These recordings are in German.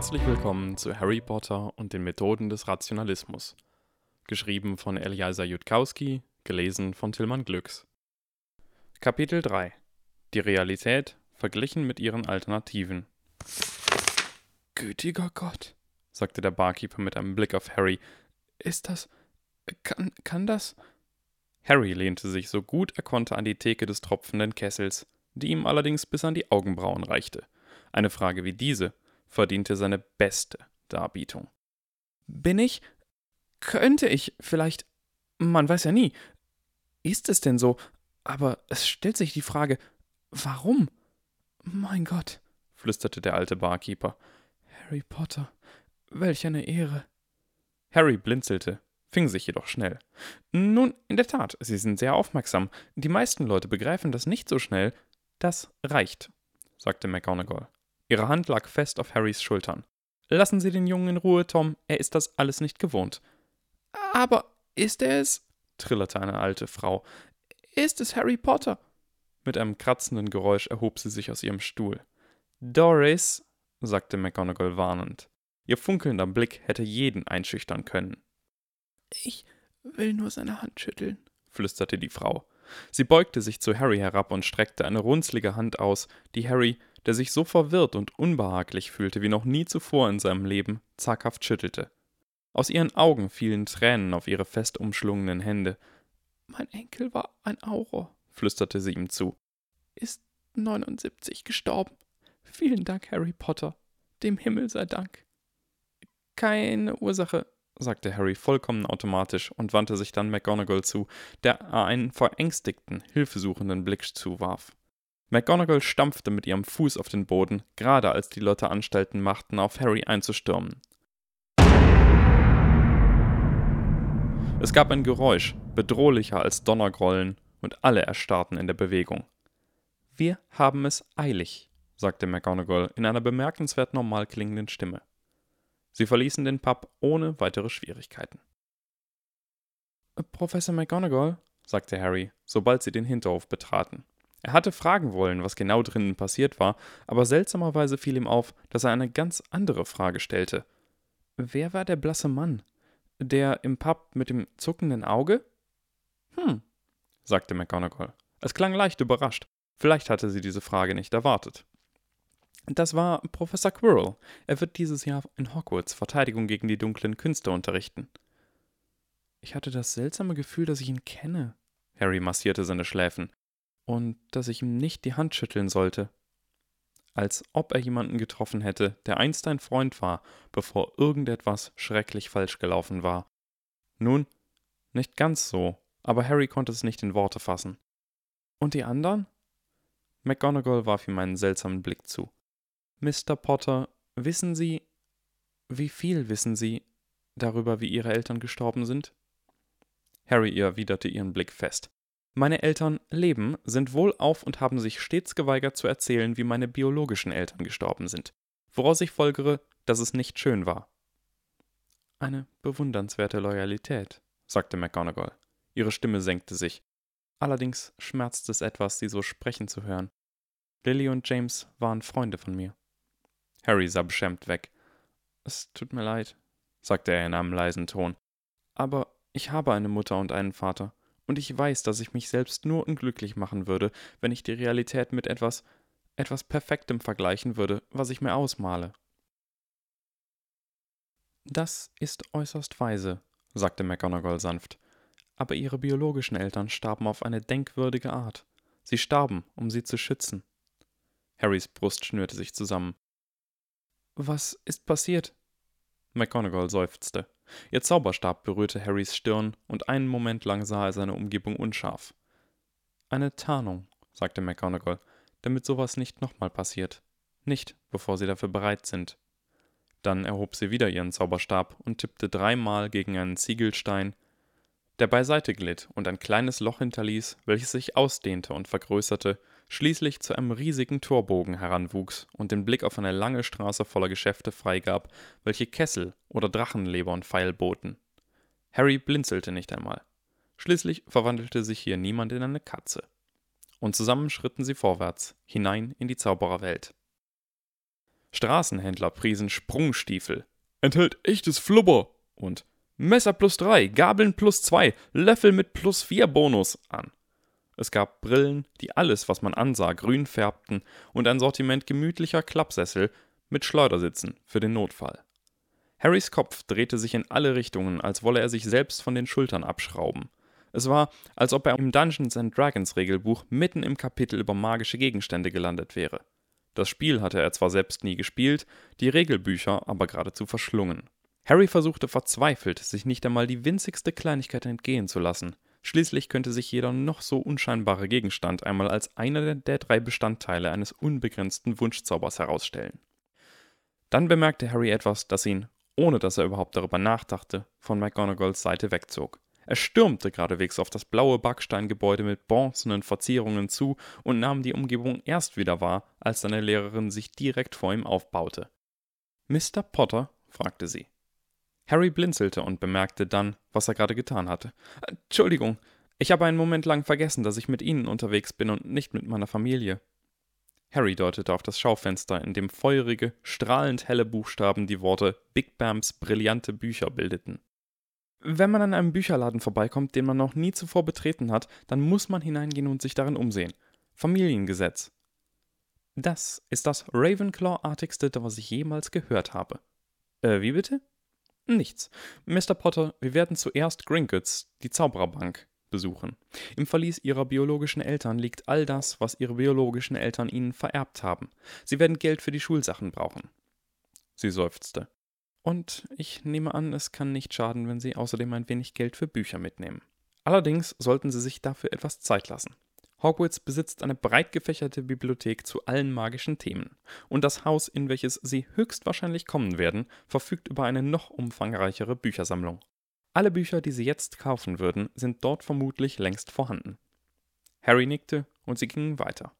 Herzlich willkommen zu Harry Potter und den Methoden des Rationalismus. Geschrieben von Eliasa Jutkowski, gelesen von Tillmann Glücks. Kapitel 3 Die Realität verglichen mit ihren Alternativen. Gütiger Gott, sagte der Barkeeper mit einem Blick auf Harry. Ist das. Kann, kann das. Harry lehnte sich so gut er konnte an die Theke des tropfenden Kessels, die ihm allerdings bis an die Augenbrauen reichte. Eine Frage wie diese verdiente seine beste Darbietung. Bin ich? Könnte ich vielleicht? Man weiß ja nie. Ist es denn so? Aber es stellt sich die Frage, warum? Mein Gott, flüsterte der alte Barkeeper. Harry Potter, welch eine Ehre. Harry blinzelte, fing sich jedoch schnell. Nun, in der Tat, Sie sind sehr aufmerksam. Die meisten Leute begreifen das nicht so schnell. Das reicht, sagte McGonagall. Ihre Hand lag fest auf Harrys Schultern. Lassen Sie den Jungen in Ruhe, Tom, er ist das alles nicht gewohnt. Aber ist er es? trillerte eine alte Frau. Ist es Harry Potter? Mit einem kratzenden Geräusch erhob sie sich aus ihrem Stuhl. Doris, sagte McGonagall warnend. Ihr funkelnder Blick hätte jeden einschüchtern können. Ich will nur seine Hand schütteln, flüsterte die Frau. Sie beugte sich zu Harry herab und streckte eine runzlige Hand aus, die Harry, der sich so verwirrt und unbehaglich fühlte wie noch nie zuvor in seinem Leben, zaghaft schüttelte. Aus ihren Augen fielen Tränen auf ihre fest umschlungenen Hände. Mein Enkel war ein Auror, flüsterte sie ihm zu. Ist 79 gestorben. Vielen Dank, Harry Potter. Dem Himmel sei Dank. Keine Ursache, sagte Harry vollkommen automatisch und wandte sich dann McGonagall zu, der einen verängstigten, hilfesuchenden Blick zuwarf. McGonagall stampfte mit ihrem Fuß auf den Boden, gerade als die Leute Anstalten machten, auf Harry einzustürmen. Es gab ein Geräusch, bedrohlicher als Donnergrollen, und alle erstarrten in der Bewegung. Wir haben es eilig, sagte McGonagall in einer bemerkenswert normal klingenden Stimme. Sie verließen den Pub ohne weitere Schwierigkeiten. Professor McGonagall, sagte Harry, sobald sie den Hinterhof betraten. Er hatte fragen wollen, was genau drinnen passiert war, aber seltsamerweise fiel ihm auf, dass er eine ganz andere Frage stellte. Wer war der blasse Mann? Der im Pub mit dem zuckenden Auge? Hm, sagte McGonagall. Es klang leicht überrascht. Vielleicht hatte sie diese Frage nicht erwartet. Das war Professor Quirrell. Er wird dieses Jahr in Hogwarts Verteidigung gegen die dunklen Künste unterrichten. Ich hatte das seltsame Gefühl, dass ich ihn kenne. Harry massierte seine Schläfen. Und dass ich ihm nicht die Hand schütteln sollte. Als ob er jemanden getroffen hätte, der einst ein Freund war, bevor irgendetwas schrecklich falsch gelaufen war. Nun, nicht ganz so, aber Harry konnte es nicht in Worte fassen. Und die anderen? McGonagall warf ihm einen seltsamen Blick zu. Mr. Potter, wissen Sie, wie viel wissen Sie darüber, wie Ihre Eltern gestorben sind? Harry erwiderte ihren Blick fest. Meine Eltern leben, sind wohlauf und haben sich stets geweigert zu erzählen, wie meine biologischen Eltern gestorben sind, woraus ich folgere, dass es nicht schön war. Eine bewundernswerte Loyalität, sagte McGonagall. Ihre Stimme senkte sich. Allerdings schmerzt es etwas, sie so sprechen zu hören. Lily und James waren Freunde von mir. Harry sah beschämt weg. Es tut mir leid, sagte er in einem leisen Ton. Aber ich habe eine Mutter und einen Vater, und ich weiß, dass ich mich selbst nur unglücklich machen würde, wenn ich die Realität mit etwas, etwas Perfektem vergleichen würde, was ich mir ausmale. Das ist äußerst weise, sagte McGonagall sanft. Aber ihre biologischen Eltern starben auf eine denkwürdige Art. Sie starben, um sie zu schützen. Harrys Brust schnürte sich zusammen. Was ist passiert? McGonagall seufzte. Ihr Zauberstab berührte Harrys Stirn, und einen Moment lang sah er seine Umgebung unscharf. Eine Tarnung, sagte McGonagall, damit sowas nicht nochmal passiert. Nicht, bevor sie dafür bereit sind. Dann erhob sie wieder ihren Zauberstab und tippte dreimal gegen einen Ziegelstein, der beiseite glitt und ein kleines Loch hinterließ, welches sich ausdehnte und vergrößerte, schließlich zu einem riesigen Torbogen heranwuchs und den Blick auf eine lange Straße voller Geschäfte freigab, welche Kessel oder Drachenleber und Pfeil boten. Harry blinzelte nicht einmal. Schließlich verwandelte sich hier niemand in eine Katze. Und zusammen schritten sie vorwärts, hinein in die Zaubererwelt. Straßenhändler priesen Sprungstiefel, enthält echtes Flubber und Messer plus 3, Gabeln plus 2, Löffel mit plus 4 Bonus an. Es gab Brillen, die alles, was man ansah, grün färbten und ein Sortiment gemütlicher Klappsessel mit Schleudersitzen für den Notfall. Harrys Kopf drehte sich in alle Richtungen, als wolle er sich selbst von den Schultern abschrauben. Es war, als ob er im Dungeons and Dragons Regelbuch mitten im Kapitel über magische Gegenstände gelandet wäre. Das Spiel hatte er zwar selbst nie gespielt, die Regelbücher aber geradezu verschlungen. Harry versuchte verzweifelt, sich nicht einmal die winzigste Kleinigkeit entgehen zu lassen. Schließlich könnte sich jeder noch so unscheinbare Gegenstand einmal als einer der drei Bestandteile eines unbegrenzten Wunschzaubers herausstellen. Dann bemerkte Harry etwas, das ihn, ohne dass er überhaupt darüber nachdachte, von McGonagalls Seite wegzog. Er stürmte geradewegs auf das blaue Backsteingebäude mit bronzenen Verzierungen zu und nahm die Umgebung erst wieder wahr, als seine Lehrerin sich direkt vor ihm aufbaute. Mr. Potter? fragte sie. Harry blinzelte und bemerkte dann, was er gerade getan hatte. Entschuldigung, ich habe einen Moment lang vergessen, dass ich mit Ihnen unterwegs bin und nicht mit meiner Familie. Harry deutete auf das Schaufenster, in dem feurige, strahlend helle Buchstaben die Worte Big Bams brillante Bücher bildeten. Wenn man an einem Bücherladen vorbeikommt, den man noch nie zuvor betreten hat, dann muss man hineingehen und sich darin umsehen. Familiengesetz. Das ist das Ravenclaw-artigste, was ich jemals gehört habe. Äh, wie bitte? Nichts. Mr. Potter, wir werden zuerst Gringotts, die Zaubererbank, besuchen. Im Verlies ihrer biologischen Eltern liegt all das, was ihre biologischen Eltern ihnen vererbt haben. Sie werden Geld für die Schulsachen brauchen. Sie seufzte. Und ich nehme an, es kann nicht schaden, wenn Sie außerdem ein wenig Geld für Bücher mitnehmen. Allerdings sollten Sie sich dafür etwas Zeit lassen. Hogwarts besitzt eine breit gefächerte Bibliothek zu allen magischen Themen, und das Haus, in welches Sie höchstwahrscheinlich kommen werden, verfügt über eine noch umfangreichere Büchersammlung. Alle Bücher, die Sie jetzt kaufen würden, sind dort vermutlich längst vorhanden. Harry nickte und sie gingen weiter.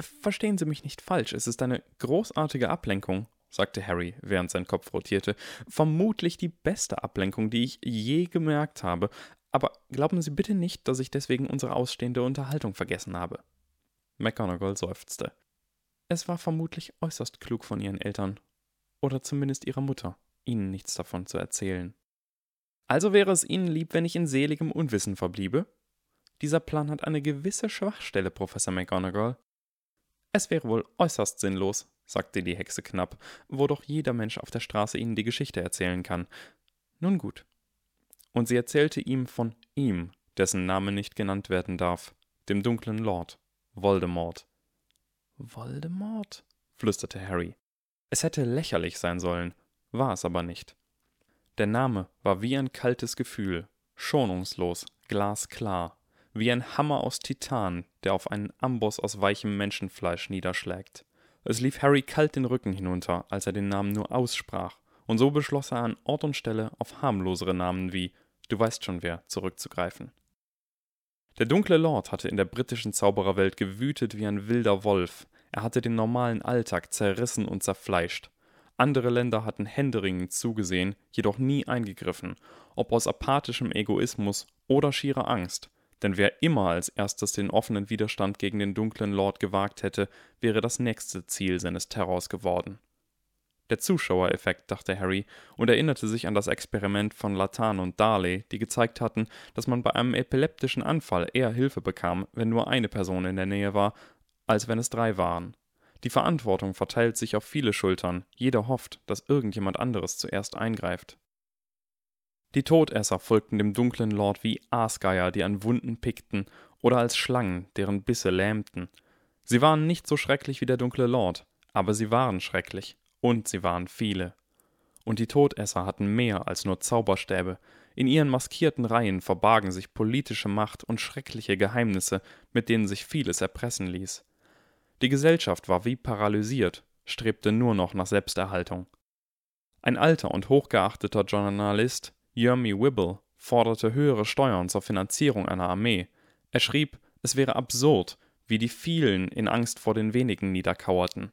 Verstehen Sie mich nicht falsch, es ist eine großartige Ablenkung, sagte Harry, während sein Kopf rotierte. Vermutlich die beste Ablenkung, die ich je gemerkt habe, aber glauben Sie bitte nicht, dass ich deswegen unsere ausstehende Unterhaltung vergessen habe. McGonagall seufzte. Es war vermutlich äußerst klug von Ihren Eltern, oder zumindest Ihrer Mutter, Ihnen nichts davon zu erzählen. Also wäre es Ihnen lieb, wenn ich in seligem Unwissen verbliebe? Dieser Plan hat eine gewisse Schwachstelle, Professor McGonagall. Es wäre wohl äußerst sinnlos, sagte die Hexe knapp, wo doch jeder Mensch auf der Straße ihnen die Geschichte erzählen kann. Nun gut. Und sie erzählte ihm von ihm, dessen Name nicht genannt werden darf, dem dunklen Lord, Voldemort. Voldemort? flüsterte Harry. Es hätte lächerlich sein sollen, war es aber nicht. Der Name war wie ein kaltes Gefühl, schonungslos, glasklar, wie ein Hammer aus Titan, der auf einen Amboss aus weichem Menschenfleisch niederschlägt. Es lief Harry kalt den Rücken hinunter, als er den Namen nur aussprach, und so beschloss er an Ort und Stelle auf harmlosere Namen wie Du weißt schon wer zurückzugreifen. Der dunkle Lord hatte in der britischen Zaubererwelt gewütet wie ein wilder Wolf, er hatte den normalen Alltag zerrissen und zerfleischt. Andere Länder hatten händeringend zugesehen, jedoch nie eingegriffen, ob aus apathischem Egoismus oder schierer Angst, denn wer immer als erstes den offenen Widerstand gegen den dunklen Lord gewagt hätte, wäre das nächste Ziel seines Terrors geworden. Der Zuschauereffekt, dachte Harry und erinnerte sich an das Experiment von Latan und Darley, die gezeigt hatten, dass man bei einem epileptischen Anfall eher Hilfe bekam, wenn nur eine Person in der Nähe war, als wenn es drei waren. Die Verantwortung verteilt sich auf viele Schultern, jeder hofft, dass irgendjemand anderes zuerst eingreift. Die Todesser folgten dem dunklen Lord wie Aasgeier, die an Wunden pickten, oder als Schlangen, deren Bisse lähmten. Sie waren nicht so schrecklich wie der dunkle Lord, aber sie waren schrecklich, und sie waren viele. Und die Todesser hatten mehr als nur Zauberstäbe, in ihren maskierten Reihen verbargen sich politische Macht und schreckliche Geheimnisse, mit denen sich vieles erpressen ließ. Die Gesellschaft war wie paralysiert, strebte nur noch nach Selbsterhaltung. Ein alter und hochgeachteter Journalist Jeremy Wibble forderte höhere Steuern zur Finanzierung einer Armee. Er schrieb, es wäre absurd, wie die vielen in Angst vor den wenigen niederkauerten.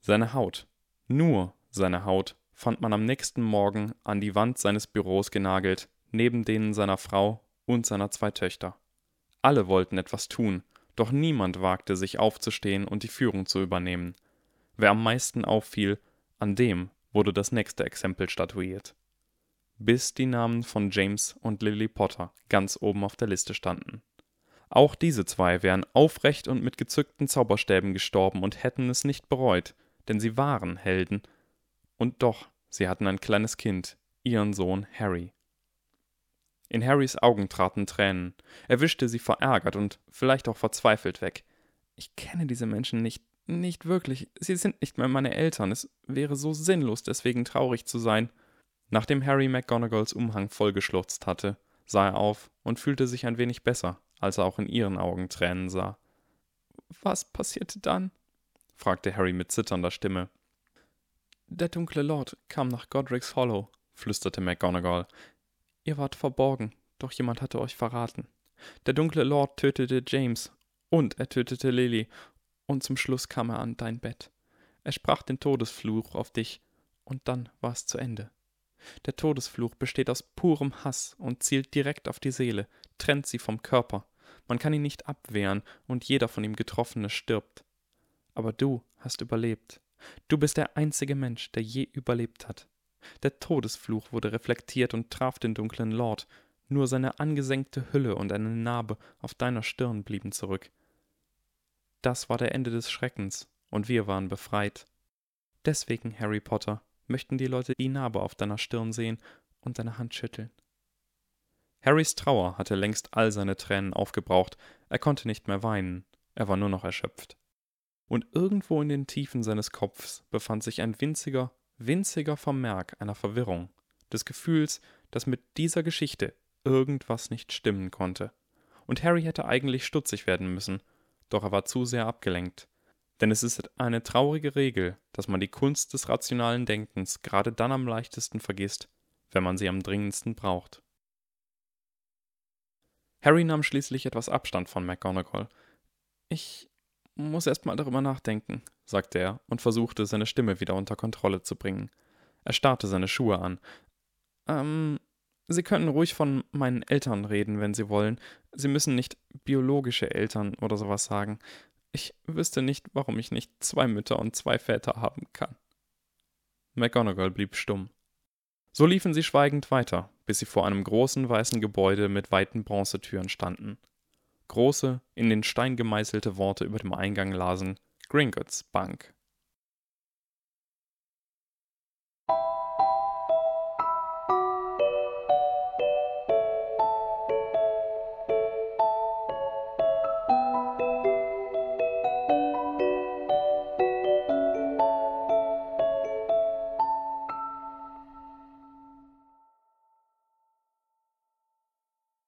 Seine Haut, nur seine Haut, fand man am nächsten Morgen an die Wand seines Büros genagelt, neben denen seiner Frau und seiner zwei Töchter. Alle wollten etwas tun, doch niemand wagte sich aufzustehen und die Führung zu übernehmen. Wer am meisten auffiel, an dem wurde das nächste Exempel statuiert. Bis die Namen von James und Lily Potter ganz oben auf der Liste standen. Auch diese zwei wären aufrecht und mit gezückten Zauberstäben gestorben und hätten es nicht bereut, denn sie waren Helden. Und doch, sie hatten ein kleines Kind, ihren Sohn Harry. In Harrys Augen traten Tränen. Er wischte sie verärgert und vielleicht auch verzweifelt weg. Ich kenne diese Menschen nicht, nicht wirklich. Sie sind nicht mehr meine Eltern. Es wäre so sinnlos, deswegen traurig zu sein. Nachdem Harry McGonagalls Umhang vollgeschlurzt hatte, sah er auf und fühlte sich ein wenig besser, als er auch in ihren Augen Tränen sah. Was passierte dann? Fragte Harry mit zitternder Stimme. Der dunkle Lord kam nach Godric's Hollow, flüsterte McGonagall. Ihr wart verborgen, doch jemand hatte euch verraten. Der dunkle Lord tötete James und er tötete Lily und zum Schluss kam er an dein Bett. Er sprach den Todesfluch auf dich und dann war es zu Ende. Der Todesfluch besteht aus purem Hass und zielt direkt auf die Seele, trennt sie vom Körper. Man kann ihn nicht abwehren und jeder von ihm Getroffene stirbt. Aber du hast überlebt. Du bist der einzige Mensch, der je überlebt hat. Der Todesfluch wurde reflektiert und traf den dunklen Lord, nur seine angesenkte Hülle und eine Narbe auf deiner Stirn blieben zurück. Das war der Ende des Schreckens, und wir waren befreit. Deswegen, Harry Potter, möchten die Leute die Narbe auf deiner Stirn sehen und deine Hand schütteln. Harrys Trauer hatte längst all seine Tränen aufgebraucht, er konnte nicht mehr weinen, er war nur noch erschöpft. Und irgendwo in den Tiefen seines Kopfs befand sich ein winziger, winziger Vermerk einer Verwirrung, des Gefühls, dass mit dieser Geschichte irgendwas nicht stimmen konnte. Und Harry hätte eigentlich stutzig werden müssen, doch er war zu sehr abgelenkt. Denn es ist eine traurige Regel, dass man die Kunst des rationalen Denkens gerade dann am leichtesten vergisst, wenn man sie am dringendsten braucht. Harry nahm schließlich etwas Abstand von McGonagall. Ich muss erst mal darüber nachdenken, sagte er und versuchte, seine Stimme wieder unter Kontrolle zu bringen. Er starrte seine Schuhe an. Ähm, Sie können ruhig von meinen Eltern reden, wenn Sie wollen. Sie müssen nicht biologische Eltern oder sowas sagen. Ich wüsste nicht, warum ich nicht zwei Mütter und zwei Väter haben kann. McGonagall blieb stumm. So liefen sie schweigend weiter, bis sie vor einem großen weißen Gebäude mit weiten Bronzetüren standen. Große, in den Stein gemeißelte Worte über dem Eingang lasen Gringotts Bank.